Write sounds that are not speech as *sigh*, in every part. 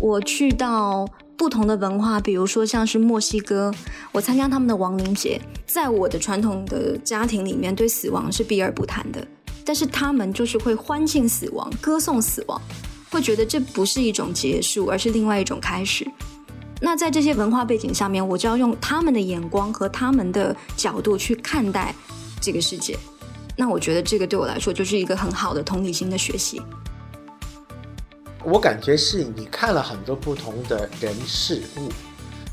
我去到不同的文化，比如说像是墨西哥，我参加他们的亡灵节。在我的传统的家庭里面，对死亡是避而不谈的，但是他们就是会欢庆死亡，歌颂死亡，会觉得这不是一种结束，而是另外一种开始。那在这些文化背景下面，我就要用他们的眼光和他们的角度去看待这个世界。那我觉得这个对我来说就是一个很好的同理心的学习。我感觉是你看了很多不同的人事物，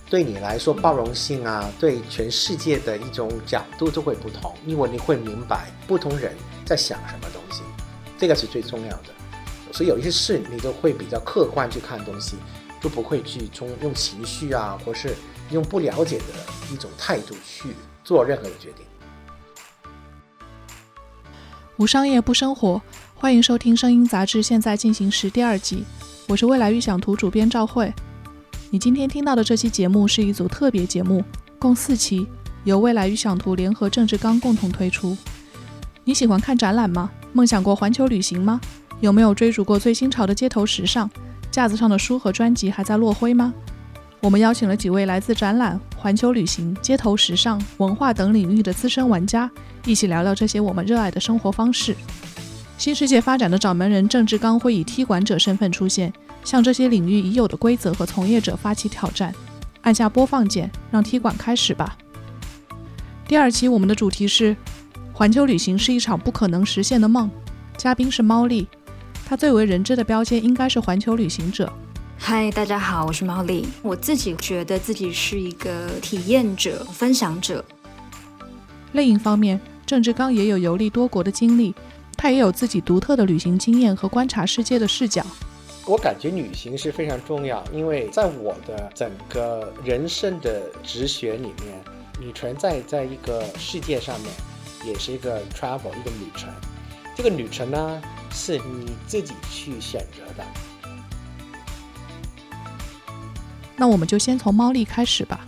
对你来说包容性啊，对全世界的一种角度都会不同，因为你会明白不同人在想什么东西，这个是最重要的。所以有一些事你都会比较客观去看东西，就不会去从用情绪啊，或是用不了解的一种态度去做任何的决定。无商业不生活。欢迎收听《声音杂志》现在进行时第二集，我是未来预想图主编赵慧。你今天听到的这期节目是一组特别节目，共四期，由未来预想图联合郑志刚共同推出。你喜欢看展览吗？梦想过环球旅行吗？有没有追逐过最新潮的街头时尚？架子上的书和专辑还在落灰吗？我们邀请了几位来自展览、环球旅行、街头时尚、文化等领域的资深玩家，一起聊聊这些我们热爱的生活方式。新世界发展的掌门人郑志刚会以踢馆者身份出现，向这些领域已有的规则和从业者发起挑战。按下播放键，让踢馆开始吧。第二期我们的主题是：环球旅行是一场不可能实现的梦。嘉宾是猫丽，她最为人知的标签应该是环球旅行者。嗨，大家好，我是毛丽。我自己觉得自己是一个体验者、分享者。另一方面，郑志刚也有游历多国的经历。他也有自己独特的旅行经验和观察世界的视角。我感觉旅行是非常重要，因为在我的整个人生的直觉里面，你存在在一个世界上面，也是一个 travel 一个旅程。这个旅程呢，是你自己去选择的。那我们就先从猫丽开始吧。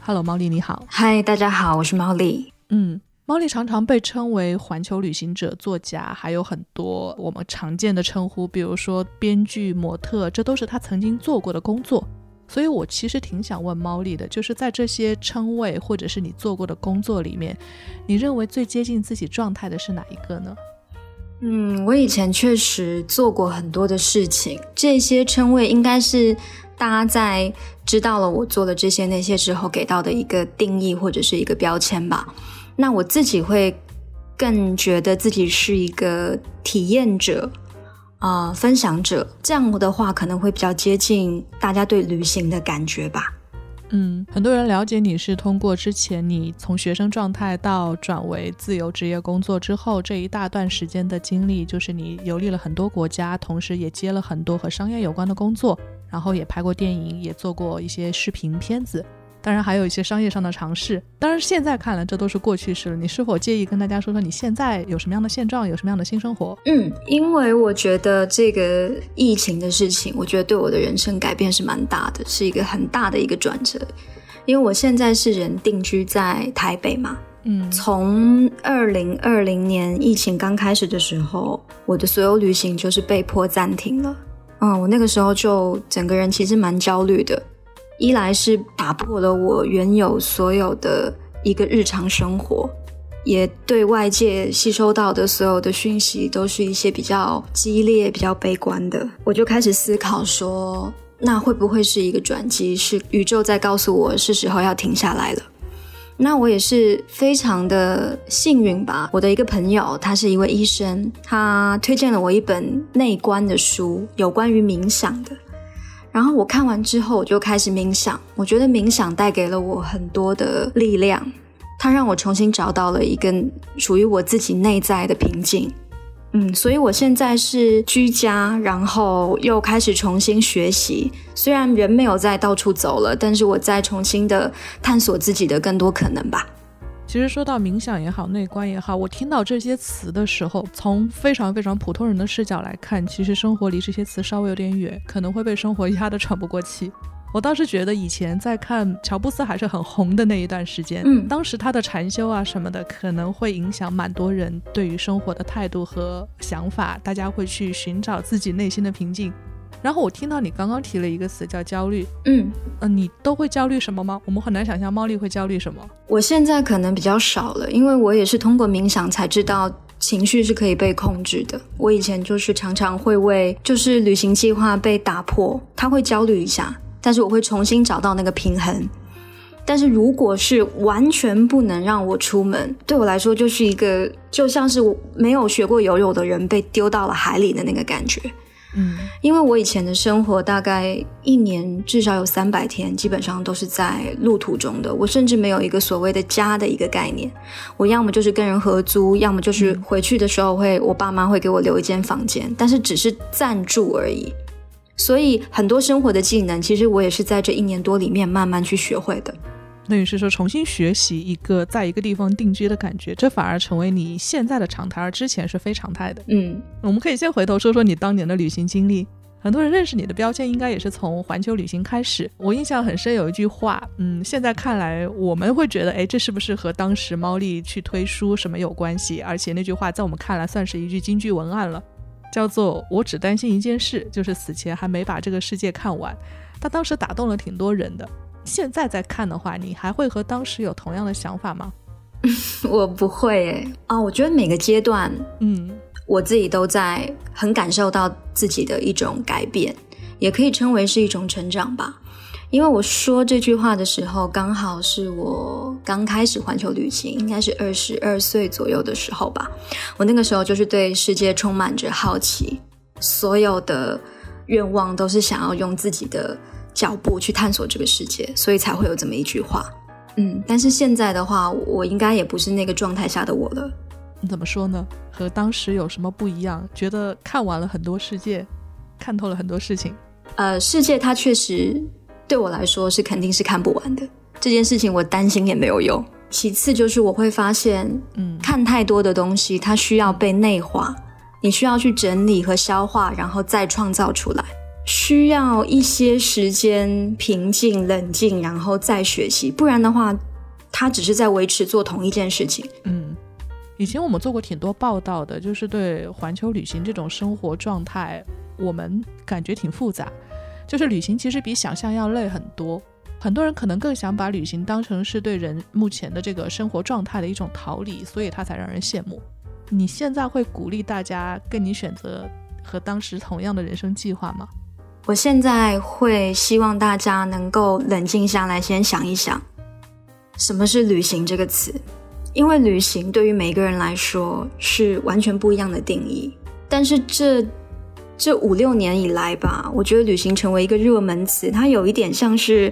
Hello，猫丽你好。嗨，大家好，我是猫丽。嗯。猫莉常常被称为环球旅行者、作家，还有很多我们常见的称呼，比如说编剧、模特，这都是他曾经做过的工作。所以我其实挺想问猫莉的，就是在这些称谓或者是你做过的工作里面，你认为最接近自己状态的是哪一个呢？嗯，我以前确实做过很多的事情，这些称谓应该是大家在知道了我做了这些那些之后给到的一个定义或者是一个标签吧。那我自己会更觉得自己是一个体验者啊，分享者，这样的话可能会比较接近大家对旅行的感觉吧。嗯，很多人了解你是通过之前你从学生状态到转为自由职业工作之后这一大段时间的经历，就是你游历了很多国家，同时也接了很多和商业有关的工作，然后也拍过电影，也做过一些视频片子。当然还有一些商业上的尝试，当然现在看来这都是过去式了。你是否介意跟大家说说你现在有什么样的现状，有什么样的新生活？嗯，因为我觉得这个疫情的事情，我觉得对我的人生改变是蛮大的，是一个很大的一个转折。因为我现在是人定居在台北嘛，嗯，从二零二零年疫情刚开始的时候，我的所有旅行就是被迫暂停了。嗯，我那个时候就整个人其实蛮焦虑的。一来是打破了我原有所有的一个日常生活，也对外界吸收到的所有的讯息都是一些比较激烈、比较悲观的。我就开始思考说，那会不会是一个转机？是宇宙在告诉我是时候要停下来了？那我也是非常的幸运吧。我的一个朋友，他是一位医生，他推荐了我一本内观的书，有关于冥想的。然后我看完之后，我就开始冥想。我觉得冥想带给了我很多的力量，它让我重新找到了一个属于我自己内在的平静。嗯，所以我现在是居家，然后又开始重新学习。虽然人没有再到处走了，但是我在重新的探索自己的更多可能吧。其实说到冥想也好，内观也好，我听到这些词的时候，从非常非常普通人的视角来看，其实生活离这些词稍微有点远，可能会被生活 *laughs* 压得喘不过气。我倒是觉得以前在看乔布斯还是很红的那一段时间，嗯当时他的禅修啊什么的，可能会影响蛮多人对于生活的态度和想法，大家会去寻找自己内心的平静。然后我听到你刚刚提了一个词叫焦虑，嗯，嗯、你都会焦虑什么吗？我们很难想象猫莉会焦虑什么。我现在可能比较少了，因为我也是通过冥想才知道情绪是可以被控制的。我以前就是常常会为就是旅行计划被打破，他会焦虑一下，但是我会重新找到那个平衡。但是如果是完全不能让我出门，对我来说就是一个就像是我没有学过游泳的人被丢到了海里的那个感觉。嗯因为我以前的生活大概一年至少有三百天，基本上都是在路途中的。我甚至没有一个所谓的家的一个概念。我要么就是跟人合租，要么就是回去的时候会我爸妈会给我留一间房间，但是只是暂住而已。所以很多生活的技能，其实我也是在这一年多里面慢慢去学会的。等于是说重新学习一个在一个地方定居的感觉，这反而成为你现在的常态，而之前是非常态的。嗯，我们可以先回头说说你当年的旅行经历。很多人认识你的标签应该也是从环球旅行开始。我印象很深，有一句话，嗯，现在看来我们会觉得，哎，这是不是和当时猫莉去推书什么有关系？而且那句话在我们看来算是一句京剧文案了，叫做“我只担心一件事，就是死前还没把这个世界看完”。他当时打动了挺多人的。现在再看的话，你还会和当时有同样的想法吗？*laughs* 我不会诶。啊、我觉得每个阶段嗯我自己都在很感受到自己的一种改变，也可以称为是一种成长吧。因为我说这句话的时候，刚好是我刚开始环球旅行，应该是二十二岁左右的时候吧。我那个时候就是对世界充满着好奇，所有的愿望都是想要用自己的脚步去探索这个世界，所以才会有这么一句话。嗯，但是现在的话，我应该也不是那个状态下的我了。怎么说呢？和当时有什么不一样？觉得看完了很多世界，看透了很多事情。呃，世界它确实对我来说是肯定是看不完的。这件事情我担心也没有用。其次就是我会发现，嗯看太多的东西，它需要被内化，你需要去整理和消化，然后再创造出来，需要一些时间平静、冷静，然后再学习。不然的话，他只是在维持做同一件事情。嗯，以前我们做过挺多报道的，就是对环球旅行这种生活状态，我们感觉挺复杂。就是旅行其实比想象要累很多，很多人可能更想把旅行当成是对人目前的这个生活状态的一种逃离，所以它才让人羡慕。你现在会鼓励大家跟你选择和当时同样的人生计划吗？我现在会希望大家能够冷静下来，先想一想，什么是旅行这个词？因为旅行对于每个人来说是完全不一样的定义。但是这这五六年以来吧，我觉得旅行成为一个热门词，它有一点像是，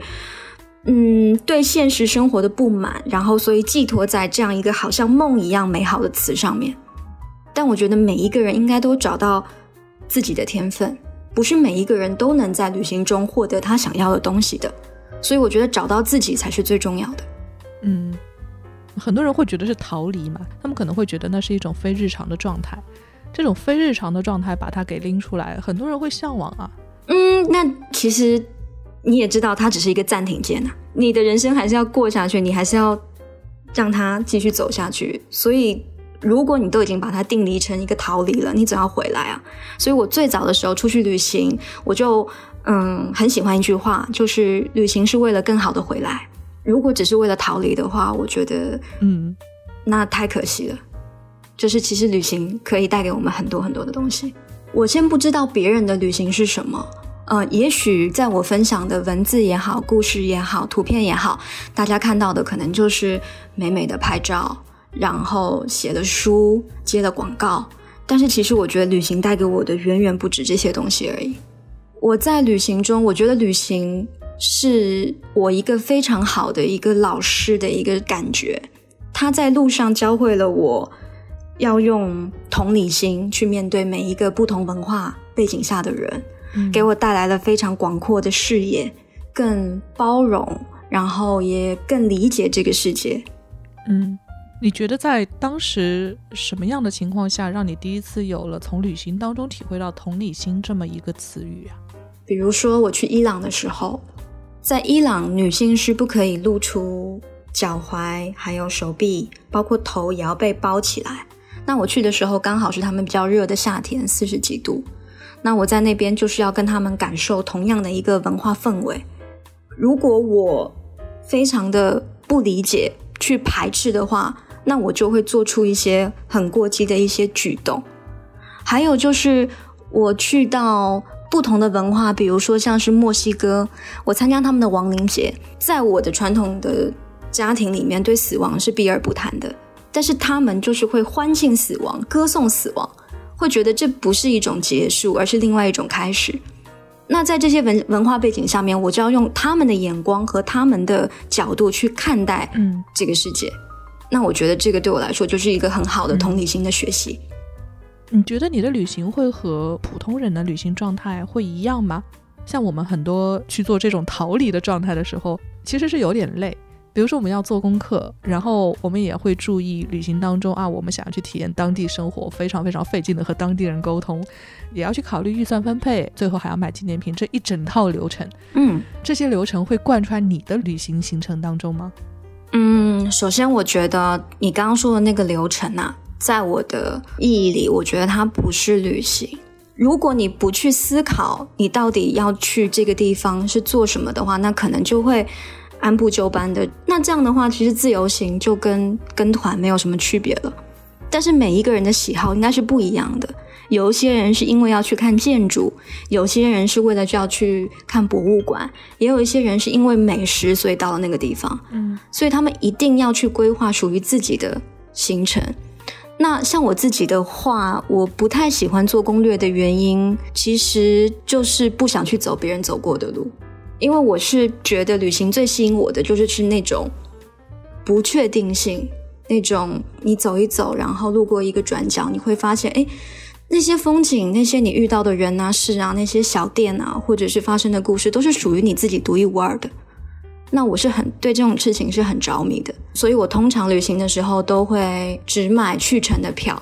嗯，对现实生活的不满，然后所以寄托在这样一个好像梦一样美好的词上面。但我觉得每一个人应该都找到自己的天分。不是每一个人都能在旅行中获得他想要的东西的，所以我觉得找到自己才是最重要的。嗯，很多人会觉得是逃离嘛，他们可能会觉得那是一种非日常的状态。这种非日常的状态把它给拎出来，很多人会向往啊。嗯，那其实你也知道，它只是一个暂停键啊，你的人生还是要过下去，你还是要让它继续走下去。所以，如果你都已经把它定离成一个逃离了，你总要回来啊。所以我最早的时候出去旅行，我就嗯很喜欢一句话，就是旅行是为了更好的回来。如果只是为了逃离的话，我觉得嗯，那太可惜了。就是其实旅行可以带给我们很多很多的东西。我先不知道别人的旅行是什么，呃，也许在我分享的文字也好、故事也好、图片也好，大家看到的可能就是美美的拍照，然后写了书、接了广告。但是其实我觉得旅行带给我的远远不止这些东西而已。我在旅行中，我觉得旅行是我一个非常好的一个老师的一个感觉。他在路上教会了我要用同理心去面对每一个不同文化背景下的人，嗯给我带来了非常广阔的视野，更包容，然后也更理解这个世界。嗯，你觉得在当时什么样的情况下，让你第一次有了从旅行当中体会到同理心这么一个词语啊？比如说我去伊朗的时候，在伊朗，女性是不可以露出脚踝，还有手臂，包括头也要被包起来。那我去的时候刚好是他们比较热的夏天，四十几度。那我在那边就是要跟他们感受同样的一个文化氛围。如果我非常的不理解、去排斥的话，那我就会做出一些很过激的一些举动。还有就是我去到不同的文化，比如说像是墨西哥，我参加他们的亡灵节，在我的传统的家庭里面，对死亡是避而不谈的。但是他们就是会欢庆死亡，歌颂死亡，会觉得这不是一种结束，而是另外一种开始。那在这些文文化背景下面，我就要用他们的眼光和他们的角度去看待嗯这个世界。那我觉得这个对我来说就是一个很好的同理心的学习。你觉得你的旅行会和普通人的旅行状态会一样吗？像我们很多去做这种逃离的状态的时候，其实是有点累。比如说我们要做功课，然后我们也会注意旅行当中啊，我们想要去体验当地生活，非常非常费劲的和当地人沟通，也要去考虑预算分配，最后还要买纪念品，这一整套流程，嗯，这些流程会贯穿你的旅行行程当中吗？嗯，首先我觉得你刚刚说的那个流程啊，在我的意义里，我觉得它不是旅行。如果你不去思考你到底要去这个地方是做什么的话，那可能就会。按部就班的，那这样的话，其实自由行就跟跟团没有什么区别了。但是每一个人的喜好应该是不一样的。有一些人是因为要去看建筑，有些人是为了就要去看博物馆，也有一些人是因为美食所以到了那个地方。嗯，所以他们一定要去规划属于自己的行程。那像我自己的话，我不太喜欢做攻略的原因，其实就是不想去走别人走过的路。因为我是觉得旅行最吸引我的就是去那种不确定性，那种你走一走，然后路过一个转角，你会发现，哎，那些风景，那些你遇到的人啊、事啊，那些小店啊，或者是发生的故事，都是属于你自己独一无二的。那我是很对这种事情是很着迷的，所以我通常旅行的时候都会只买去程的票，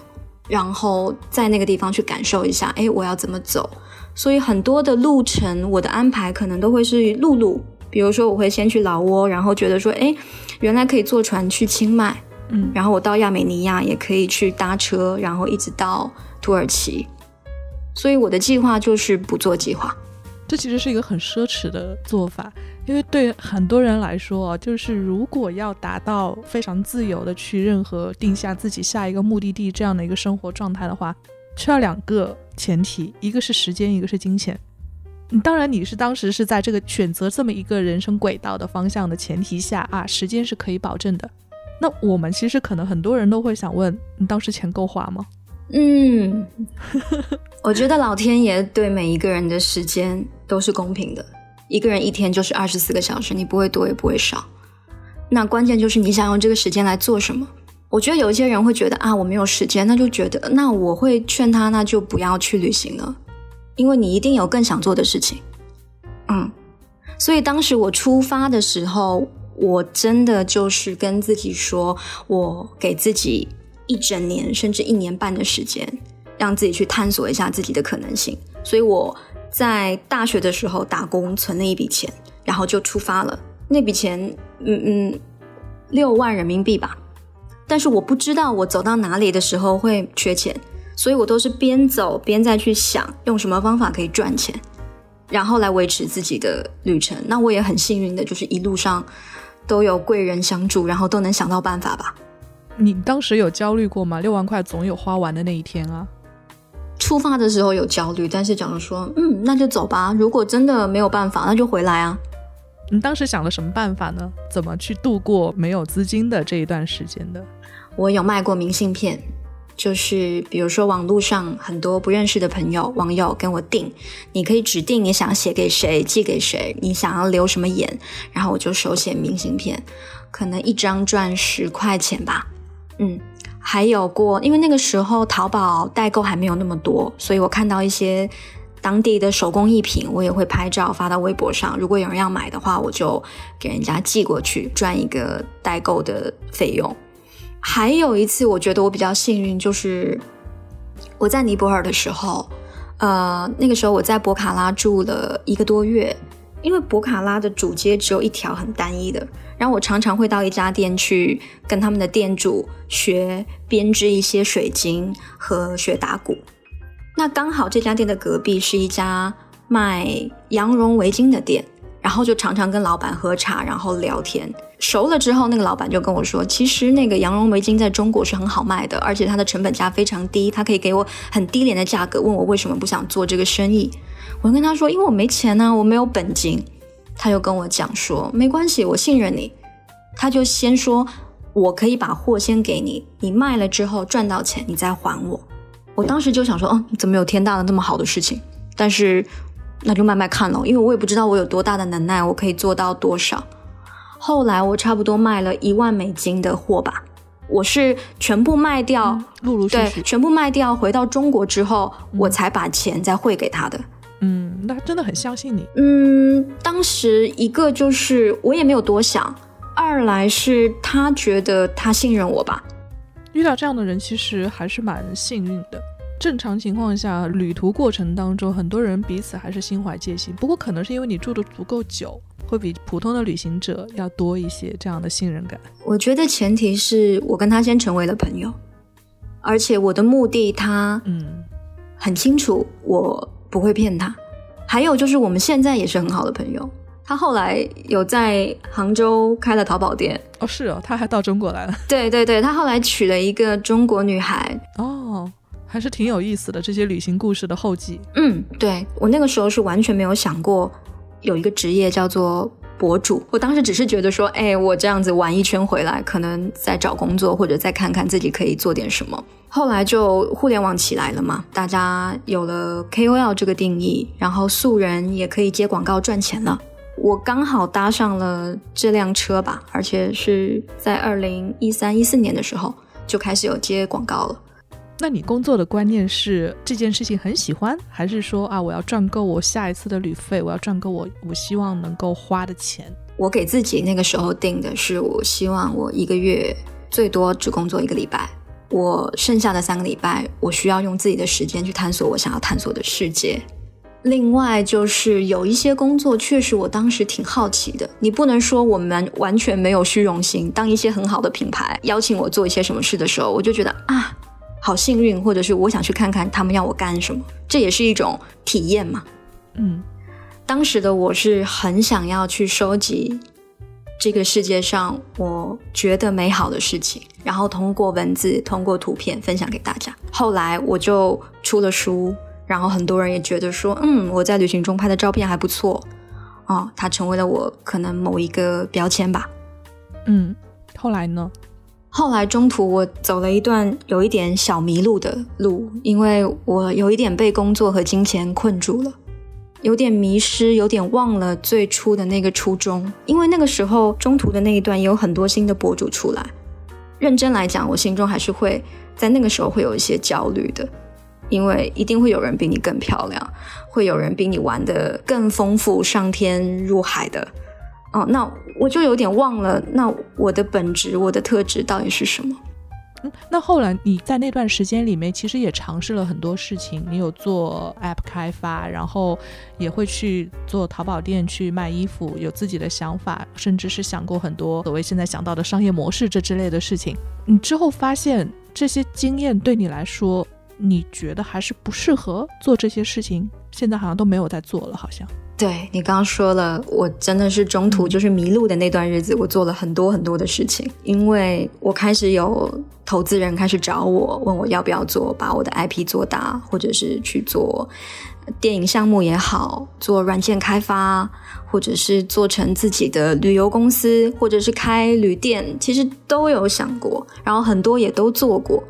然后在那个地方去感受一下，哎，我要怎么走。所以很多的路程，我的安排可能都会是陆路。比如说，我会先去老挝，然后觉得说，哎，原来可以坐船去清迈，嗯，然后我到亚美尼亚也可以去搭车，然后一直到土耳其。所以我的计划就是不做计划。这其实是一个很奢侈的做法，因为对很多人来说，就是如果要达到非常自由的去任何定下自己下一个目的地这样的一个生活状态的话。需要两个前提，一个是时间，一个是金钱。当然，你是当时是在这个选择这么一个人生轨道的方向的前提下啊，时间是可以保证的。那我们其实可能很多人都会想问，你当时钱够花吗？嗯，*laughs* 我觉得老天爷对每一个人的时间都是公平的，一个人一天就是二十四个小时，你不会多也不会少。那关键就是你想用这个时间来做什么。我觉得有一些人会觉得啊，我没有时间，那就觉得那我会劝他，那就不要去旅行了，因为你一定有更想做的事情。嗯，所以当时我出发的时候，我真的就是跟自己说，我给自己一整年甚至一年半的时间，让自己去探索一下自己的可能性。所以我在大学的时候打工存了一笔钱，然后就出发了。那笔钱，嗯嗯，六万人民币吧。但是我不知道我走到哪里的时候会缺钱，所以我都是边走边再去想用什么方法可以赚钱，然后来维持自己的旅程。那我也很幸运的，就是一路上都有贵人相助，然后都能想到办法吧。你当时有焦虑过吗？六万块总有花完的那一天啊。出发的时候有焦虑，但是假如说，嗯，那就走吧。如果真的没有办法，那就回来啊。你当时想了什么办法呢？怎么去度过没有资金的这一段时间的？我有卖过明信片，就是比如说网络上很多不认识的朋友、网友跟我订，你可以指定你想写给谁、寄给谁，你想要留什么言，然后我就手写明信片，可能一张赚十块钱吧。嗯，还有过，因为那个时候淘宝代购还没有那么多，所以我看到一些。当地的手工艺品，我也会拍照发到微博上。如果有人要买的话，我就给人家寄过去，赚一个代购的费用。还有一次，我觉得我比较幸运，就是我在尼泊尔的时候，呃，那个时候我在博卡拉住了一个多月，因为博卡拉的主街只有一条很单一的，然后我常常会到一家店去跟他们的店主学编织一些水晶和学打鼓。那刚好这家店的隔壁是一家卖羊绒围巾的店，然后就常常跟老板喝茶，然后聊天。熟了之后，那个老板就跟我说，其实那个羊绒围巾在中国是很好卖的，而且它的成本价非常低，他可以给我很低廉的价格。问我为什么不想做这个生意，我跟他说，因为我没钱呢，我没有本金。他就跟我讲说，没关系，我信任你。他就先说，我可以把货先给你，你卖了之后赚到钱，你再还我。我当时就想说，嗯，怎么有天大的那么好的事情？但是那就慢慢看喽，因为我也不知道我有多大的能耐，我可以做到多少。后来我差不多卖了一万美金的货吧，我是全部卖掉，陆陆续对，续，全部卖掉，回到中国之后，我才把钱再汇给他的。嗯，那真的很相信你。嗯，当时一个就是我也没有多想，二来是他觉得他信任我吧。遇到这样的人，其实还是蛮幸运的。正常情况下，旅途过程当中，很多人彼此还是心怀戒心。不过，可能是因为你住的足够久，会比普通的旅行者要多一些这样的信任感。我觉得前提是我跟他先成为了朋友，而且我的目的他嗯很清楚，我不会骗他。还有就是我们现在也是很好的朋友。他后来有在杭州开了淘宝店，哦，是哦，他还到中国来了。对对对，他后来娶了一个中国女孩，哦，还是挺有意思的这些旅行故事的后记。嗯，对我那个时候是完全没有想过有一个职业叫做博主。我当时只是觉得说，哎，我这样子玩一圈回来，可能再找工作或者再看看自己可以做点什么。后来就互联网起来了嘛，大家有了 KOL 这个定义，然后素人也可以接广告赚钱了。我刚好搭上了这辆车吧，而且是在二零一三一四年的时候就开始有接广告了。那你工作的观念是这件事情很喜欢，还是说啊，我要赚够我下一次的旅费，我要赚够我我希望能够花的钱？我给自己那个时候定的是，我希望我一个月最多只工作一个礼拜，我剩下的三个礼拜，我需要用自己的时间去探索我想要探索的世界。另外就是有一些工作，确实我当时挺好奇的。你不能说我们完全没有虚荣心。当一些很好的品牌邀请我做一些什么事的时候，我就觉得啊，好幸运，或者是我想去看看他们要我干什么，这也是一种体验嘛。嗯，当时的我是很想要去收集这个世界上我觉得美好的事情，然后通过文字、通过图片分享给大家。后来我就出了书。然后很多人也觉得说，嗯，我在旅行中拍的照片还不错，哦，它成为了我可能某一个标签吧。嗯，后来呢？后来中途我走了一段有一点小迷路的路，因为我有一点被工作和金钱困住了，有点迷失，有点忘了最初的那个初衷。因为那个时候中途的那一段也有很多新的博主出来，认真来讲，我心中还是会在那个时候会有一些焦虑的。因为一定会有人比你更漂亮，会有人比你玩的更丰富、上天入海的。哦，那我就有点忘了，那我的本质、我的特质到底是什么？嗯，那后来你在那段时间里面，其实也尝试了很多事情。你有做 App 开发，然后也会去做淘宝店去卖衣服，有自己的想法，甚至是想过很多所谓现在想到的商业模式这之类的事情。你之后发现这些经验对你来说。你觉得还是不适合做这些事情，现在好像都没有在做了，好像。对你刚刚说了，我真的是中途就是迷路的那段日子，我做了很多很多的事情，因为我开始有投资人开始找我，问我要不要做，把我的 IP 做大，或者是去做电影项目也好，做软件开发，或者是做成自己的旅游公司，或者是开旅店，其实都有想过，然后很多也都做过。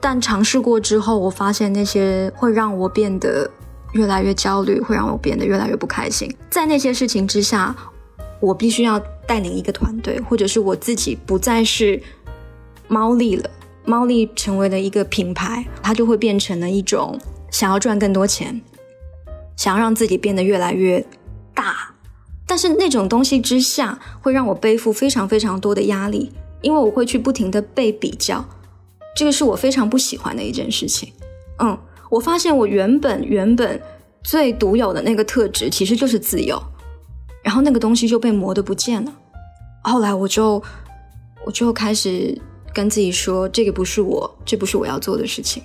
但尝试过之后，我发现那些会让我变得越来越焦虑，会让我变得越来越不开心。在那些事情之下，我必须要带领一个团队，或者是我自己不再是猫力了。猫力成为了一个品牌，它就会变成了一种想要赚更多钱，想要让自己变得越来越大。但是那种东西之下，会让我背负非常非常多的压力，因为我会去不停的被比较。这个是我非常不喜欢的一件事情。嗯，我发现我原本原本最独有的那个特质其实就是自由。然后那个东西就被磨得不见了。后来我就我就开始跟自己说，这个不是我，这不是我要做的事情。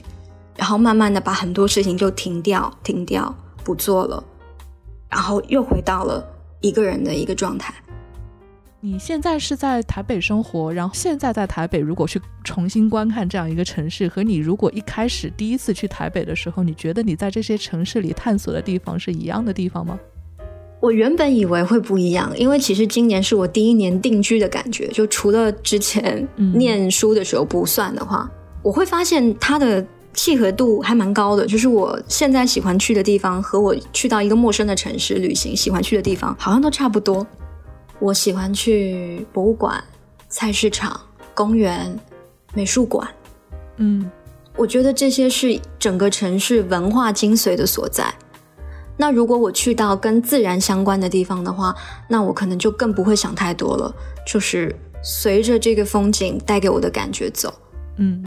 然后慢慢的把很多事情就停掉，停掉，不做了，然后又回到了一个人的一个状态。你现在是在台北生活，然后现在在台北，如果去重新观看这样一个城市，和你如果一开始第一次去台北的时候，你觉得你在这些城市里探索的地方是一样的地方吗？我原本以为会不一样，因为其实今年是我第一年定居的感觉，就除了之前念书的时候不算的话，我会发现它的契合度还蛮高的。就是我现在喜欢去的地方，和我去到一个陌生的城市旅行喜欢去的地方，好像都差不多。我喜欢去博物馆、菜市场、公园、美术馆。嗯，我觉得这些是整个城市文化精髓的所在。那如果我去到跟自然相关的地方的话，那我可能就更不会想太多了，就是随着这个风景带给我的感觉走。嗯，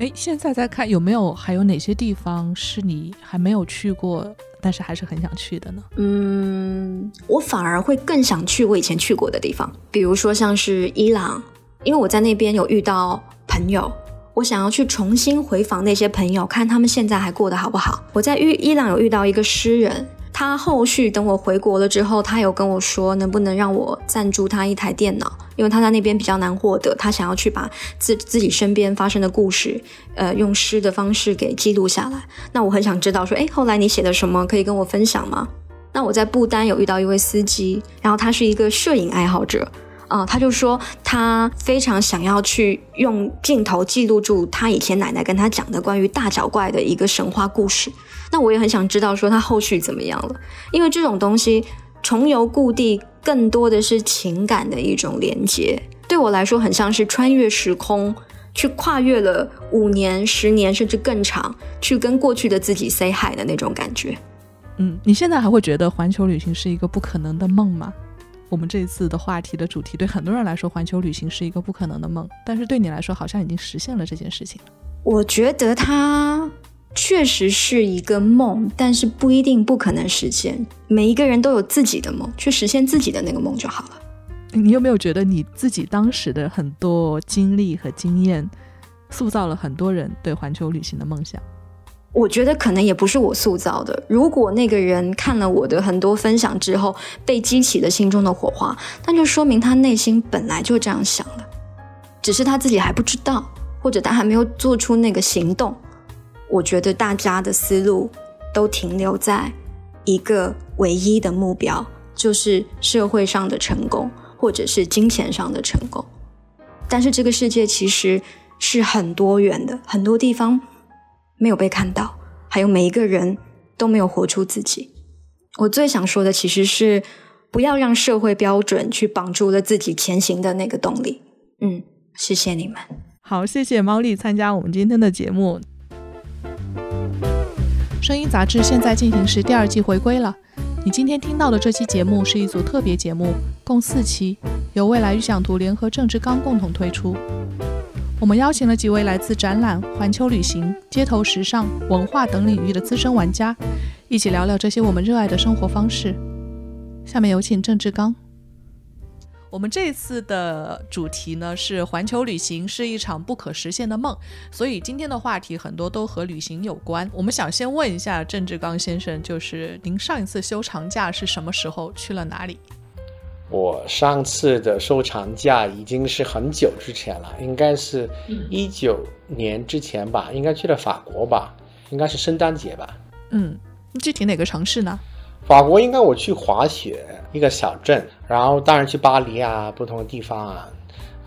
哎，现在在看有没有还有哪些地方是你还没有去过，但是还是很想去的呢？嗯，我反而会更想去我以前去过的地方，比如说像是伊朗，因为我在那边有遇到朋友。我想要去重新回访那些朋友，看他们现在还过得好不好。我在遇伊朗有遇到一个诗人，他后续等我回国了之后，他有跟我说，能不能让我赞助他一台电脑，因为他在那边比较难获得，他想要去把自自己身边发生的故事，呃，用诗的方式给记录下来。那我很想知道，说，哎，后来你写的什么，可以跟我分享吗？那我在不丹有遇到一位司机，然后他是一个摄影爱好者。啊，他就说他非常想要去用镜头记录住他以前奶奶跟他讲的关于大脚怪的一个神话故事。那我也很想知道说他后续怎么样了，因为这种东西重游故地更多的是情感的一种连接，对我来说很像是穿越时空，去跨越了五年、十年甚至更长，去跟过去的自己 say hi 的那种感觉。嗯，你现在还会觉得环球旅行是一个不可能的梦吗？我们这一次的话题的主题，对很多人来说，环球旅行是一个不可能的梦，但是对你来说，好像已经实现了这件事情。我觉得它确实是一个梦，但是不一定不可能实现。每一个人都有自己的梦，去实现自己的那个梦就好了。你有没有觉得你自己当时的很多经历和经验，塑造了很多人对环球旅行的梦想？我觉得可能也不是我塑造的。如果那个人看了我的很多分享之后，被激起了心中的火花，那就说明他内心本来就这样想的，只是他自己还不知道，或者他还没有做出那个行动。我觉得大家的思路都停留在一个唯一的目标，就是社会上的成功，或者是金钱上的成功。但是这个世界其实是很多元的，很多地方。没有被看到，还有每一个人都没有活出自己。我最想说的其实是，不要让社会标准去绑住了自己前行的那个动力。嗯，谢谢你们。好，谢谢猫丽参加我们今天的节目。声音杂志现在进行时第二季回归了。你今天听到的这期节目是一组特别节目，共四期，由未来预想图联合郑志刚共同推出。我们邀请了几位来自展览、环球旅行、街头时尚、文化等领域的资深玩家，一起聊聊这些我们热爱的生活方式。下面有请郑志刚。我们这次的主题呢是环球旅行是一场不可实现的梦，所以今天的话题很多都和旅行有关。我们想先问一下郑志刚先生，就是您上一次休长假是什么时候？去了哪里？我上次的收长假已经是很久之前了，应该是一九年之前吧，应该去了法国吧，应该是圣诞节吧。嗯，具体哪个城市呢？法国应该我去滑雪，一个小镇，然后当然去巴黎啊，不同的地方啊，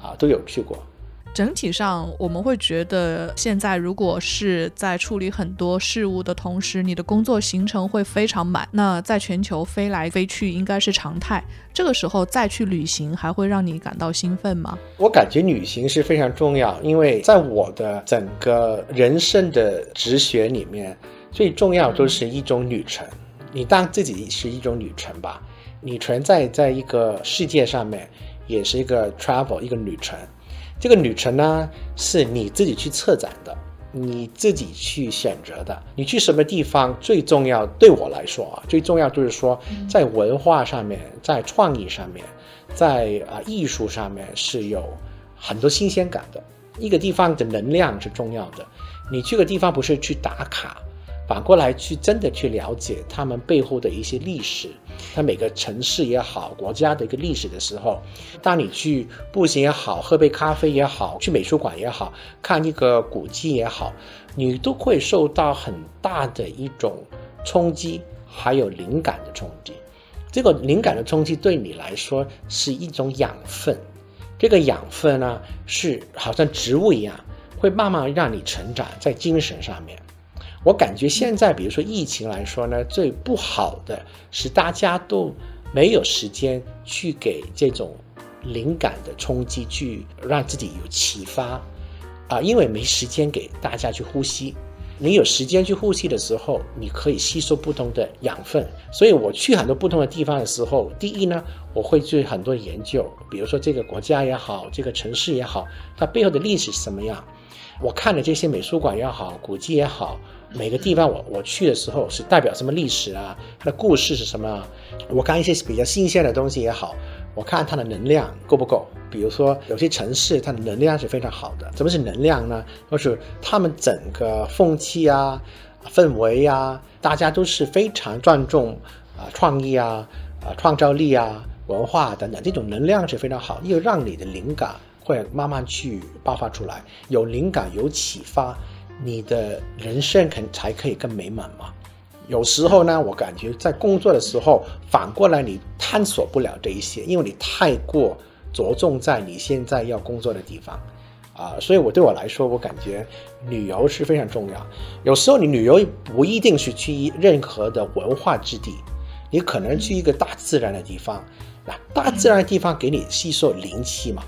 啊都有去过。整体上，我们会觉得现在如果是在处理很多事务的同时，你的工作行程会非常满。那在全球飞来飞去应该是常态。这个时候再去旅行，还会让你感到兴奋吗？我感觉旅行是非常重要，因为在我的整个人生的哲学里面，最重要就是一种旅程。你当自己是一种旅程吧，你存在在一个世界上面，也是一个 travel 一个旅程。这个旅程呢，是你自己去策展的，你自己去选择的。你去什么地方最重要？对我来说啊，最重要就是说，在文化上面，在创意上面，在啊艺术上面是有很多新鲜感的。一个地方的能量是重要的。你去个地方不是去打卡。反过来去真的去了解他们背后的一些历史，他每个城市也好，国家的一个历史的时候，当你去步行也好，喝杯咖啡也好，去美术馆也好，看一个古迹也好，你都会受到很大的一种冲击，还有灵感的冲击。这个灵感的冲击对你来说是一种养分，这个养分呢是好像植物一样，会慢慢让你成长在精神上面。我感觉现在，比如说疫情来说呢，最不好的是大家都没有时间去给这种灵感的冲击，去让自己有启发啊，因为没时间给大家去呼吸。你有时间去呼吸的时候，你可以吸收不同的养分。所以我去很多不同的地方的时候，第一呢，我会做很多研究，比如说这个国家也好，这个城市也好，它背后的历史是什么样。我看的这些美术馆也好，古迹也好。每个地方我我去的时候是代表什么历史啊？它的故事是什么？我看一些比较新鲜的东西也好，我看它的能量够不够。比如说有些城市它的能量是非常好的。什么是能量呢？就是他们整个风气啊、氛围啊，大家都是非常注重啊创意啊、啊创造力啊、文化等等，这种能量是非常好，又让你的灵感会慢慢去爆发出来，有灵感有启发。你的人生肯才可以更美满嘛？有时候呢，我感觉在工作的时候，反过来你探索不了这一些，因为你太过着重在你现在要工作的地方，啊，所以我对我来说，我感觉旅游是非常重要。有时候你旅游不一定是去任何的文化之地，你可能去一个大自然的地方，那大自然的地方给你吸收灵气嘛。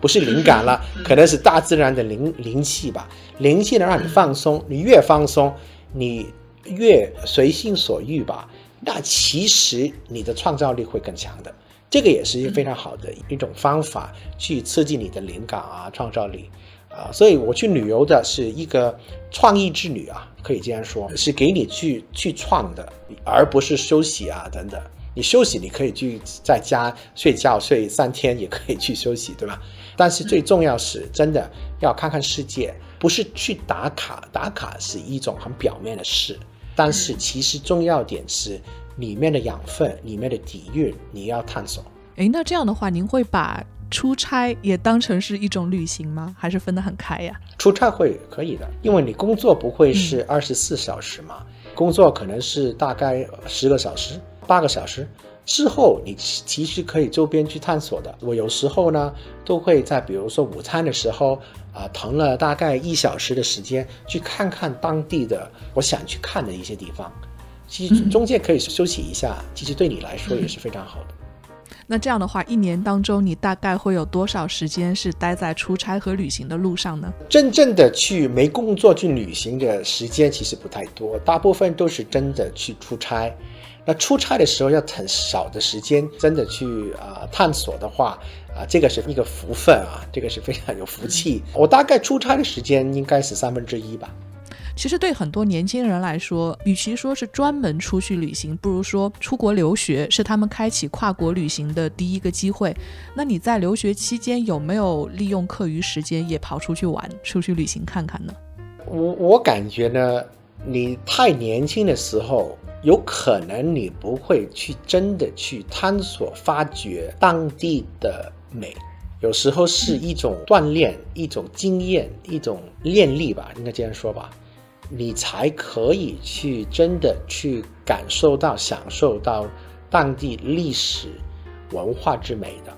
不是灵感了，可能是大自然的灵灵气吧。灵气能让你放松，你越放松，你越随心所欲吧。那其实你的创造力会更强的。这个也是一个非常好的一种方法，去刺激你的灵感啊，创造力啊。所以我去旅游的是一个创意之旅啊，可以这样说，是给你去去创的，而不是休息啊等等。你休息，你可以去在家睡觉睡三天，也可以去休息，对吧？但是最重要是，真的要看看世界，不是去打卡。打卡是一种很表面的事，但是其实重要点是里面的养分、里面的底蕴，你要探索。诶，那这样的话，您会把出差也当成是一种旅行吗？还是分得很开呀？出差会可以的，因为你工作不会是二十四小时嘛，工作可能是大概十个小时、八个小时。之后，你其实可以周边去探索的。我有时候呢，都会在比如说午餐的时候，啊，腾了大概一小时的时间，去看看当地的我想去看的一些地方。其实中间可以休息一下，其实对你来说也是非常好的。那这样的话，一年当中你大概会有多少时间是待在出差和旅行的路上呢？真正的去没工作去旅行的时间其实不太多，大部分都是真的去出差。那出差的时候要很少的时间，真的去啊探索的话，啊这个是一个福分啊，这个是非常有福气。我大概出差的时间应该是三分之一吧。其实对很多年轻人来说，与其说是专门出去旅行，不如说出国留学是他们开启跨国旅行的第一个机会。那你在留学期间有没有利用课余时间也跑出去玩、出去旅行看看呢？我我感觉呢，你太年轻的时候。有可能你不会去真的去探索、发掘当地的美，有时候是一种锻炼、一种经验、一种练力吧，应该这样说吧，你才可以去真的去感受到、享受到当地历史文化之美的。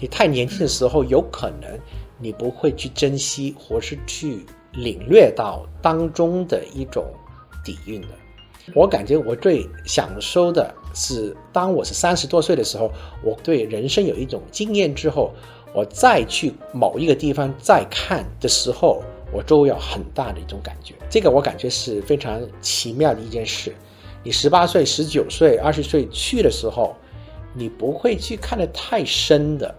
你太年轻的时候，有可能你不会去珍惜，或是去领略到当中的一种底蕴的。我感觉我最享受的是，当我是三十多岁的时候，我对人生有一种经验之后，我再去某一个地方再看的时候，我都有很大的一种感觉。这个我感觉是非常奇妙的一件事。你十八岁、十九岁、二十岁去的时候，你不会去看得太深的，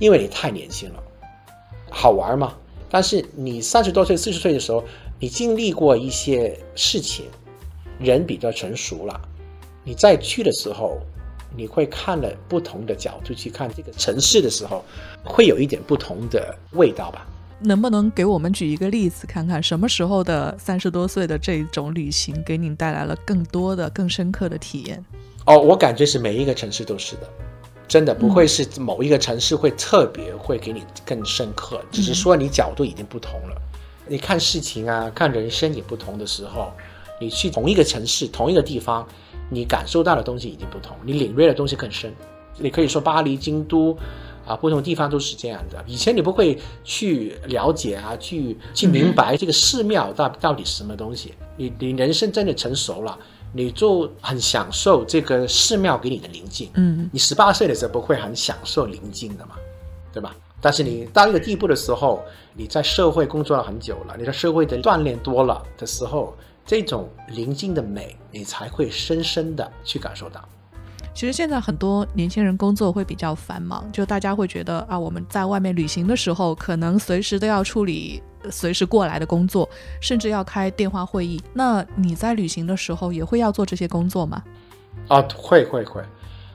因为你太年轻了。好玩吗？但是你三十多岁、四十岁的时候，你经历过一些事情，人比较成熟了，你再去的时候，你会看了不同的角度去看这个城市的时候，会有一点不同的味道吧。能不能给我们举一个例子，看看什么时候的三十多岁的这种旅行给你带来了更多的、更深刻的体验？哦，我感觉是每一个城市都是的，真的不会是某一个城市会特别会给你更深刻，只是说你角度已经不同了。你看事情啊，看人生也不同的时候，你去同一个城市、同一个地方，你感受到的东西已经不同，你领略的东西更深。你可以说巴黎、京都。啊，不同地方都是这样的。以前你不会去了解啊，去去明白这个寺庙到到底什么东西。你你人生真的成熟了，你就很享受这个寺庙给你的宁静。嗯，你十八岁的时候不会很享受宁静的嘛，对吧？但是你到一个地步的时候，你在社会工作了很久了，你在社会的锻炼多了的时候，这种宁静的美，你才会深深的去感受到。其实现在很多年轻人工作会比较繁忙，就大家会觉得啊，我们在外面旅行的时候，可能随时都要处理随时过来的工作，甚至要开电话会议。那你在旅行的时候也会要做这些工作吗？啊，会会会。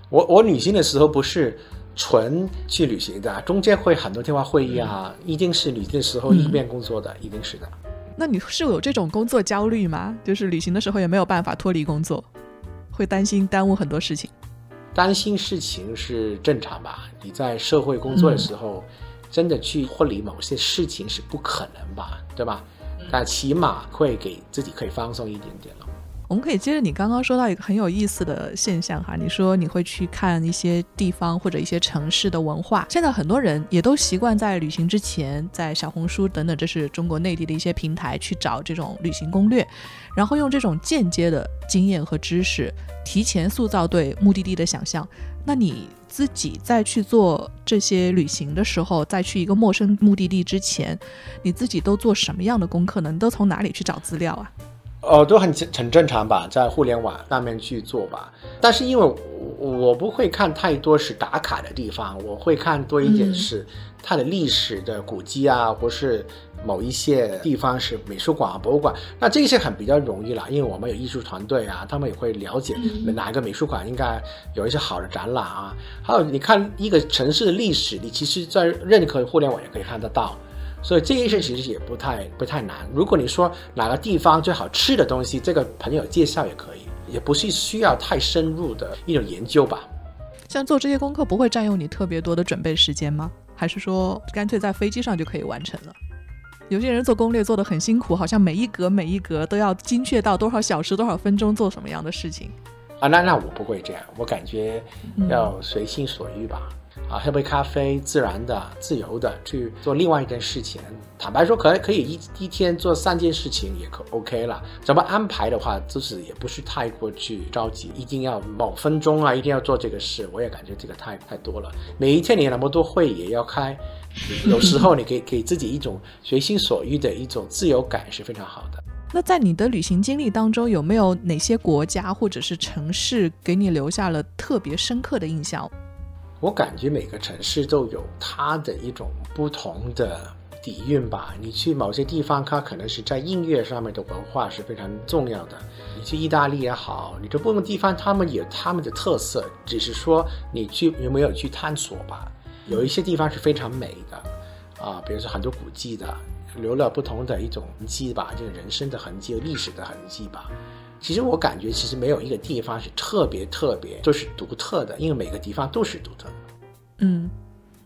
我我旅行的时候不是纯去旅行的，中间会很多电话会议啊，一定是旅行的时候一边工作的，一定是的。那你是有这种工作焦虑吗？就是旅行的时候也没有办法脱离工作，会担心耽误很多事情。担心事情是正常吧？你在社会工作的时候，真的去脱离某些事情是不可能吧？对吧？但起码会给自己可以放松一点点了。我们可以接着你刚刚说到一个很有意思的现象哈，你说你会去看一些地方或者一些城市的文化。现在很多人也都习惯在旅行之前，在小红书等等，这是中国内地的一些平台去找这种旅行攻略，然后用这种间接的经验和知识，提前塑造对目的地的想象。那你自己在去做这些旅行的时候，在去一个陌生目的地之前，你自己都做什么样的功课呢？你都从哪里去找资料啊？哦，都很很正常吧，在互联网上面去做吧。但是因为我我不会看太多是打卡的地方，我会看多一点是它的历史的古迹啊，或是某一些地方是美术馆、啊博物馆。那这些很比较容易了，因为我们有艺术团队啊，他们也会了解哪一个美术馆应该有一些好的展览啊。还有你看一个城市的历史，你其实在任何互联网也可以看得到。所以这件事其实也不太不太难。如果你说哪个地方最好吃的东西，这个朋友介绍也可以，也不是需要太深入的一种研究吧。像做这些功课不会占用你特别多的准备时间吗？还是说干脆在飞机上就可以完成了？有些人做攻略做得很辛苦，好像每一格每一格都要精确到多少小时多少分钟做什么样的事情啊？那那我不会这样，我感觉要随心所欲吧。啊，喝杯咖啡，自然的、自由的去做另外一件事情。坦白说，可可以一一天做三件事情也可 OK 了。怎么安排的话，就是也不是太过去着急，一定要某分钟啊，一定要做这个事。我也感觉这个太太多了。每一天你那么多会也要开，*laughs* 有时候你给给自己一种随心所欲的一种自由感是非常好的。那在你的旅行经历当中，有没有哪些国家或者是城市给你留下了特别深刻的印象？我感觉每个城市都有它的一种不同的底蕴吧。你去某些地方，它可能是在音乐上面的文化是非常重要的。你去意大利也好，你这不同地方，他们有他们的特色，只是说你去有没有去探索吧。有一些地方是非常美的，啊，比如说很多古迹的，留了不同的一种痕迹吧，就是人生的痕迹、历史的痕迹吧。其实我感觉，其实没有一个地方是特别特别，就是独特的，因为每个地方都是独特的。嗯。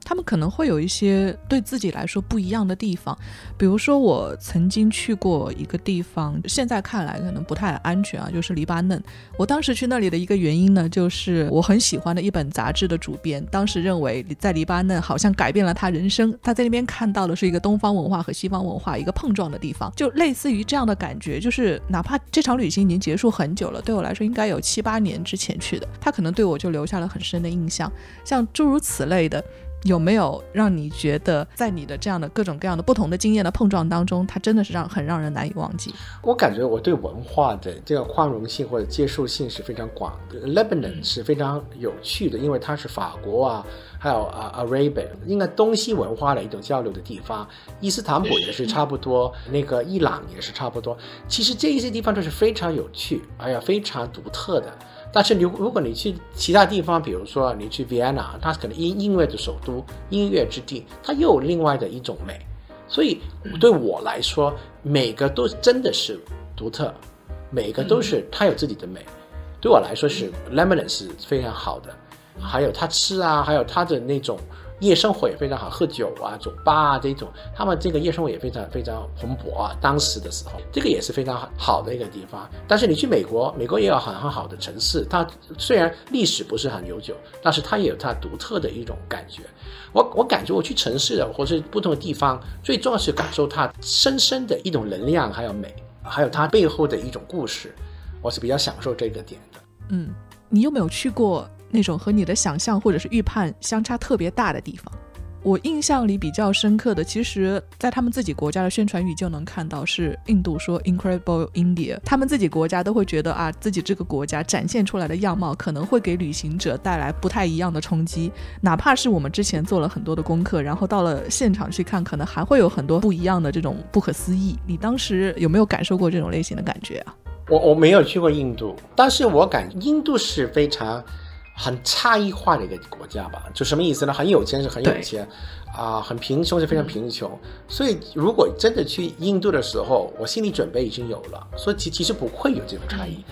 他们可能会有一些对自己来说不一样的地方，比如说我曾经去过一个地方，现在看来可能不太安全啊，就是黎巴嫩。我当时去那里的一个原因呢，就是我很喜欢的一本杂志的主编，当时认为在黎巴嫩好像改变了他人生，他在那边看到的是一个东方文化和西方文化一个碰撞的地方，就类似于这样的感觉，就是哪怕这场旅行已经结束很久了，对我来说应该有七八年之前去的，他可能对我就留下了很深的印象，像诸如此类的。有没有让你觉得，在你的这样的各种各样的不同的经验的碰撞当中，它真的是让很让人难以忘记？我感觉我对文化的这个宽容性或者接受性是非常广的。Lebanon 是非常有趣的，因为它是法国啊，还有啊 Arabia，应该东西文化的一种交流的地方。伊斯坦布也是差不多，那个伊朗也是差不多。其实这一些地方都是非常有趣，哎呀，非常独特的。但是你如果你去其他地方，比如说你去 Vienna，它可能音音乐的首都、音乐之地，它又有另外的一种美。所以对我来说，每个都真的是独特，每个都是它有自己的美。对我来说是 Lebanon 是非常好的，还有它吃啊，还有它的那种。夜生活也非常好，喝酒啊、酒吧啊这种，他们这个夜生活也非常非常蓬勃啊。当时的时候，这个也是非常好的一个地方。但是你去美国，美国也有很很好的城市，它虽然历史不是很悠久，但是它也有它独特的一种感觉。我我感觉我去城市的或是不同的地方，最重要是感受它深深的一种能量，还有美，还有它背后的一种故事。我是比较享受这个点的。嗯，你有没有去过？那种和你的想象或者是预判相差特别大的地方，我印象里比较深刻的，其实，在他们自己国家的宣传语就能看到，是印度说 “Incredible India”，他们自己国家都会觉得啊，自己这个国家展现出来的样貌可能会给旅行者带来不太一样的冲击，哪怕是我们之前做了很多的功课，然后到了现场去看，可能还会有很多不一样的这种不可思议。你当时有没有感受过这种类型的感觉啊？我我没有去过印度，但是我感印度是非常。很差异化的一个国家吧，就什么意思呢？很有钱是很有钱，啊，很贫穷是非常贫穷。所以如果真的去印度的时候，我心理准备已经有了，所以其其实不会有这种差异，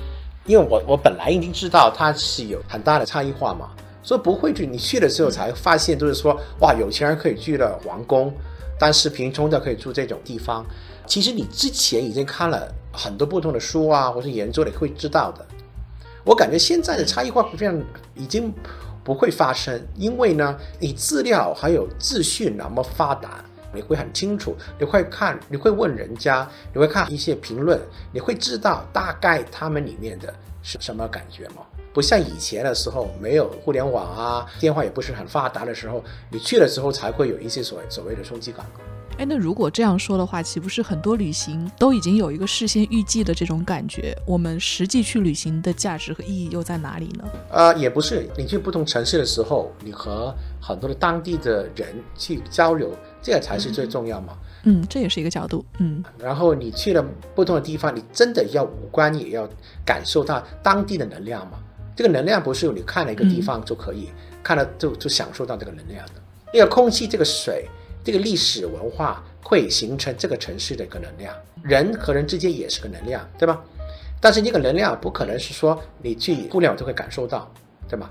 因为我我本来已经知道它是有很大的差异化嘛，所以不会去你去的时候才发现，就是说哇，有钱人可以去了皇宫，但是贫穷的可以住这种地方。其实你之前已经看了很多不同的书啊，或是研究的，会知道的。我感觉现在的差异化非常已经不会发生，因为呢，你资料还有资讯那么发达，你会很清楚，你会看，你会问人家，你会看一些评论，你会知道大概他们里面的是什么感觉吗？不像以前的时候，没有互联网啊，电话也不是很发达的时候，你去了之后才会有一些所谓所谓的冲击感。哎，那如果这样说的话，岂不是很多旅行都已经有一个事先预计的这种感觉？我们实际去旅行的价值和意义又在哪里呢？呃，也不是，你去不同城市的时候，你和很多的当地的人去交流，这个才是最重要嘛。嗯，这也是一个角度。嗯，然后你去了不同的地方，你真的要五官也要感受到当地的能量嘛？这个能量不是你看了一个地方就可以看了就就享受到这个能量的。那个空气，这个水。这个历史文化会形成这个城市的一个能量，人和人之间也是个能量，对吧？但是这个能量不可能是说你去互联网就会感受到，对吗？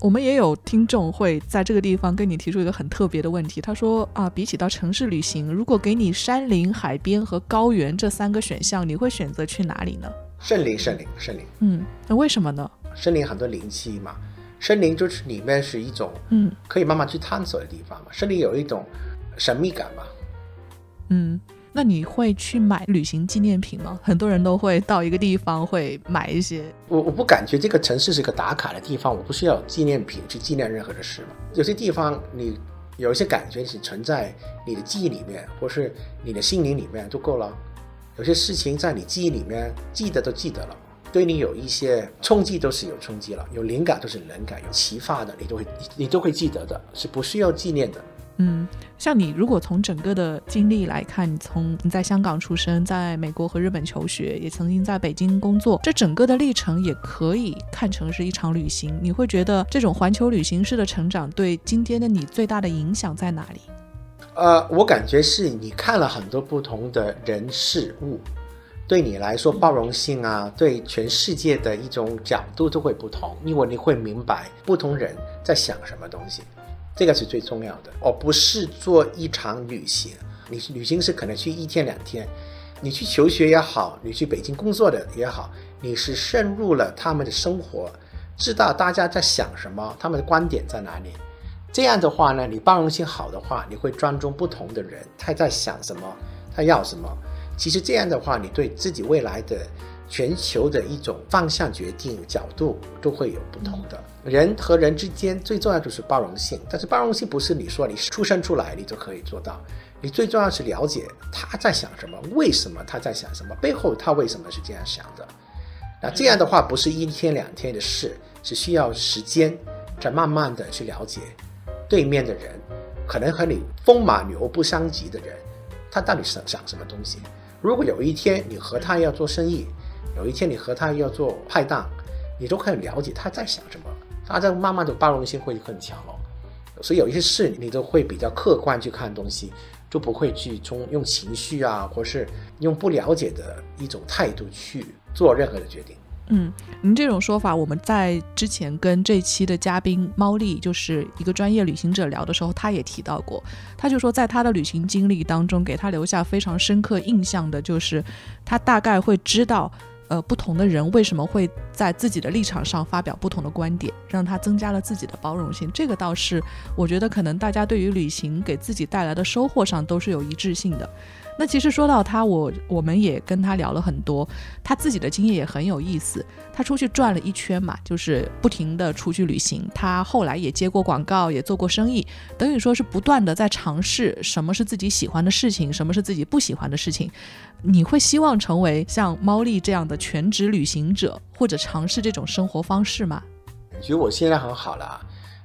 我们也有听众会在这个地方跟你提出一个很特别的问题，他说啊，比起到城市旅行，如果给你山林、海边和高原这三个选项，你会选择去哪里呢？森林，森林，森林。嗯，那为什么呢？森林很多灵气嘛。森林就是里面是一种，嗯，可以慢慢去探索的地方嘛。森林有一种神秘感嘛。嗯，那你会去买旅行纪念品吗？很多人都会到一个地方会买一些。我我不感觉这个城市是一个打卡的地方，我不需要纪念品去纪念任何的事嘛。有些地方你有一些感觉是存在你的记忆里面，或是你的心灵里面就够了。有些事情在你记忆里面记得都记得了。对你有一些冲击都是有冲击了，有灵感都是灵感，有启发的你都会你都会记得的，是不需要纪念的。嗯，像你如果从整个的经历来看，你从你在香港出生，在美国和日本求学，也曾经在北京工作，这整个的历程也可以看成是一场旅行。你会觉得这种环球旅行式的成长对今天的你最大的影响在哪里？呃，我感觉是你看了很多不同的人事物。对你来说，包容性啊，对全世界的一种角度都会不同，因为你会明白不同人在想什么东西，这个是最重要的。而不是做一场旅行，你旅行是可能去一天两天，你去求学也好，你去北京工作的也好，你是深入了他们的生活，知道大家在想什么，他们的观点在哪里。这样的话呢，你包容性好的话，你会尊重不同的人，他在想什么，他要什么。其实这样的话，你对自己未来的全球的一种方向决定角度都会有不同的。人和人之间最重要就是包容性，但是包容性不是你说你出生出来你就可以做到，你最重要是了解他在想什么，为什么他在想什么，背后他为什么是这样想的。那这样的话不是一天两天的事，是需要时间，再慢慢的去了解对面的人，可能和你风马牛不相及的人，他到底想想什么东西。如果有一天你和他要做生意，有一天你和他要做派档，你都可以了解他在想什么，他在慢慢的包容性会更强了。所以有一些事你都会比较客观去看东西，就不会去从用情绪啊，或是用不了解的一种态度去做任何的决定。嗯，您这种说法，我们在之前跟这期的嘉宾猫丽，就是一个专业旅行者聊的时候，他也提到过。他就说，在他的旅行经历当中，给他留下非常深刻印象的就是，他大概会知道，呃，不同的人为什么会在自己的立场上发表不同的观点，让他增加了自己的包容性。这个倒是，我觉得可能大家对于旅行给自己带来的收获上都是有一致性的。那其实说到他，我我们也跟他聊了很多，他自己的经验也很有意思。他出去转了一圈嘛，就是不停的出去旅行。他后来也接过广告，也做过生意，等于说是不断的在尝试什么是自己喜欢的事情，什么是自己不喜欢的事情。你会希望成为像猫丽这样的全职旅行者，或者尝试这种生活方式吗？我觉得我现在很好了，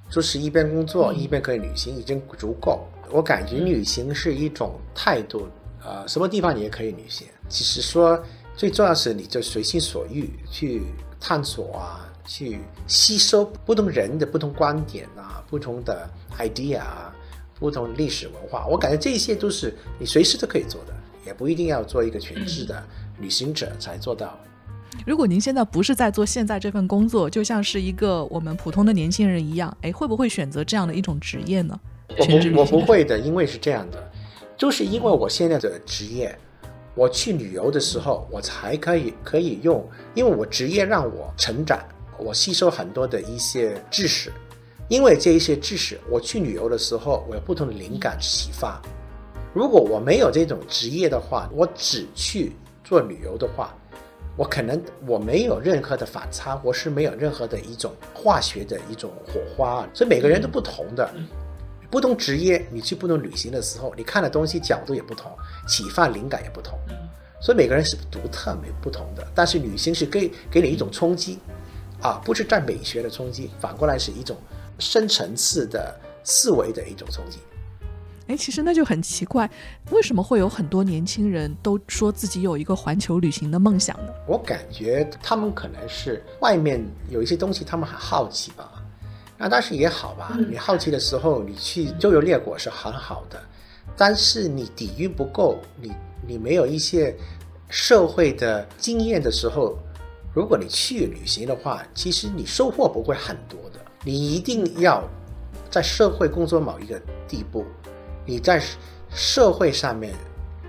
就是一边工作一边可以旅行，已经足够。我感觉旅行是一种态度。呃，什么地方你也可以旅行。其实说最重要是你就随心所欲去探索啊，去吸收不同人的不同观点啊，不同的 idea 啊，不同历史文化。我感觉这些都是你随时都可以做的，也不一定要做一个全职的旅行者才做到。如果您现在不是在做现在这份工作，就像是一个我们普通的年轻人一样，哎，会不会选择这样的一种职业呢？我不，我不会的，因为是这样的。就是因为我现在的职业，我去旅游的时候，我才可以可以用，因为我职业让我成长，我吸收很多的一些知识，因为这一些知识，我去旅游的时候，我有不同的灵感启发。如果我没有这种职业的话，我只去做旅游的话，我可能我没有任何的反差，我是没有任何的一种化学的一种火花，所以每个人都不同的。不同职业，你去不同旅行的时候，你看的东西角度也不同，启发灵感也不同，所以每个人是独特、没不同的。但是旅行是给给你一种冲击，啊，不是在美学的冲击，反过来是一种深层次的思维的一种冲击。哎，其实那就很奇怪，为什么会有很多年轻人都说自己有一个环球旅行的梦想呢？我感觉他们可能是外面有一些东西，他们很好奇吧。那但是也好吧，你好奇的时候，你去周游列国是很好的，但是你底蕴不够，你你没有一些社会的经验的时候，如果你去旅行的话，其实你收获不会很多的。你一定要在社会工作某一个地步，你在社会上面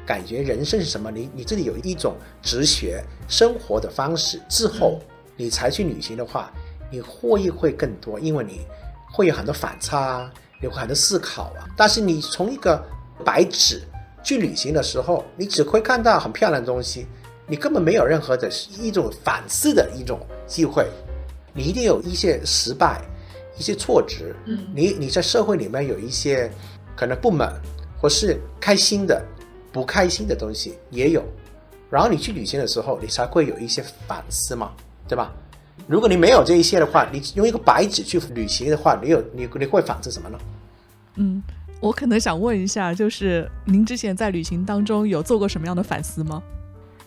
感觉人生是什么，你你这里有一种哲学生活的方式之后，你才去旅行的话。你获益会更多，因为你会有很多反差，有很多思考啊。但是你从一个白纸去旅行的时候，你只会看到很漂亮的东西，你根本没有任何的一种反思的一种机会。你一定有一些失败，一些挫折。嗯，你你在社会里面有一些可能不满，或是开心的、不开心的东西也有。然后你去旅行的时候，你才会有一些反思嘛，对吧？如果你没有这一些的话，你用一个白纸去旅行的话，你有你你会反思什么呢？嗯，我可能想问一下，就是您之前在旅行当中有做过什么样的反思吗？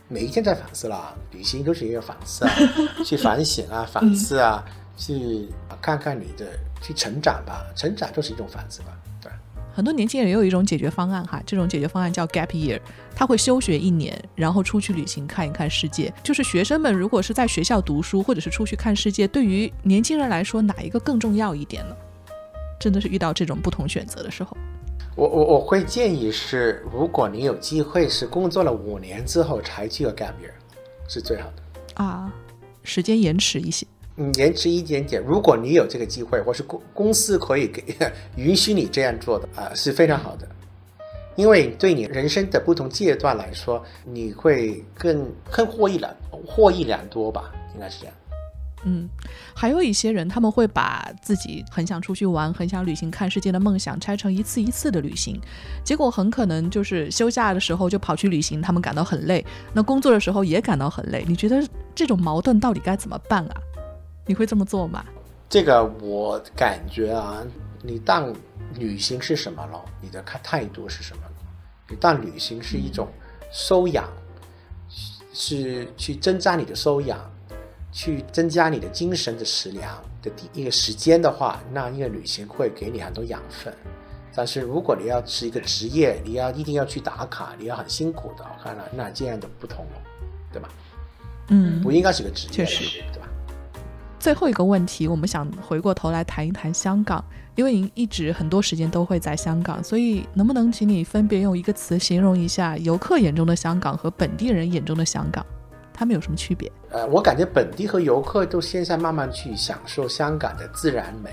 每一天在反思啦，旅行都是一个反思啊，*laughs* 去反省啊，反思啊，去看看你的去成长吧，成长就是一种反思吧。很多年轻人也有一种解决方案哈，这种解决方案叫 gap year，他会休学一年，然后出去旅行看一看世界。就是学生们如果是在学校读书，或者是出去看世界，对于年轻人来说，哪一个更重要一点呢？真的是遇到这种不同选择的时候，我我我会建议是，如果你有机会是工作了五年之后才去个 gap year，是最好的啊，时间延迟一些。嗯，延迟一点点。如果你有这个机会，或是公公司可以给 *laughs* 允许你这样做的啊，是非常好的。因为对你人生的不同阶段来说，你会更更获益了获益良多吧，应该是这样。嗯，还有一些人，他们会把自己很想出去玩、很想旅行、看世界的梦想拆成一次一次的旅行，结果很可能就是休假的时候就跑去旅行，他们感到很累；那工作的时候也感到很累。你觉得这种矛盾到底该怎么办啊？你会这么做吗？这个我感觉啊，你当旅行是什么了？你的看态度是什么？你当旅行是一种收养，是去增加你的收养。去增加你的精神的食粮的第一个时间的话，那一个旅行会给你很多养分。但是如果你要是一个职业，你要一定要去打卡，你要很辛苦的，我看了那这样的不同了，对吧？嗯，不应该是个职业，确实，对吧？最后一个问题，我们想回过头来谈一谈香港，因为您一直很多时间都会在香港，所以能不能请你分别用一个词形容一下游客眼中的香港和本地人眼中的香港？他们有什么区别？呃，我感觉本地和游客都现在慢慢去享受香港的自然美。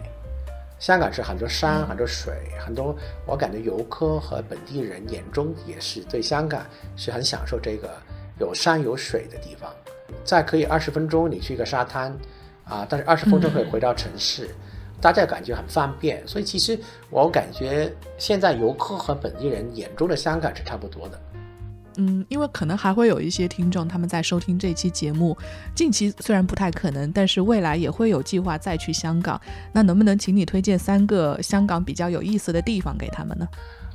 香港是很多山、很多水、很多，我感觉游客和本地人眼中也是对香港是很享受这个有山有水的地方。再可以二十分钟你去一个沙滩，啊，但是二十分钟可以回到城市，大家感觉很方便。所以其实我感觉现在游客和本地人眼中的香港是差不多的。嗯，因为可能还会有一些听众他们在收听这期节目，近期虽然不太可能，但是未来也会有计划再去香港。那能不能请你推荐三个香港比较有意思的地方给他们呢？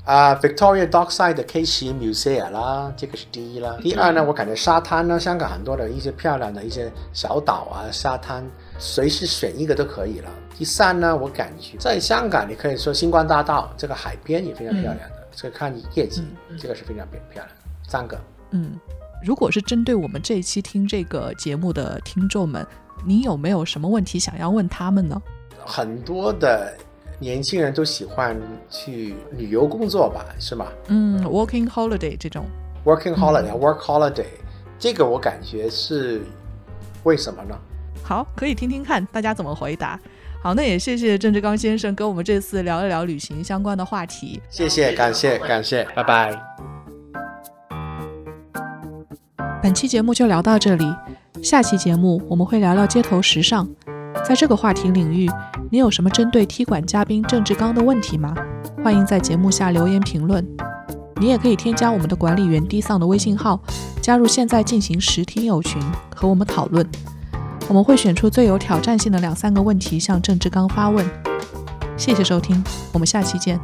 啊，Victoria Dockside 的 K 十 Museum 啦，这个是第一啦。第二呢，我感觉沙滩呢，香港很多的一些漂亮的一些小岛啊，沙滩随时选一个都可以了。第三呢，我感觉在香港你可以说星光大道这个海边也非常漂亮的，这看夜景，这个是非常漂漂亮。三个，嗯，如果是针对我们这一期听这个节目的听众们，你有没有什么问题想要问他们呢？很多的年轻人都喜欢去旅游工作吧，是吗？嗯，working holiday 这种，working holiday，work holiday，这个我感觉是为什么呢？好，可以听听看大家怎么回答。好，那也谢谢郑志刚先生跟我们这次聊一聊旅行相关的话题。谢谢，感谢，感谢，拜拜。本期节目就聊到这里，下期节目我们会聊聊街头时尚。在这个话题领域，你有什么针对踢馆嘉宾郑志刚的问题吗？欢迎在节目下留言评论。你也可以添加我们的管理员 D 桑的微信号，加入现在进行时听友群和我们讨论。我们会选出最有挑战性的两三个问题向郑志刚发问。谢谢收听，我们下期见。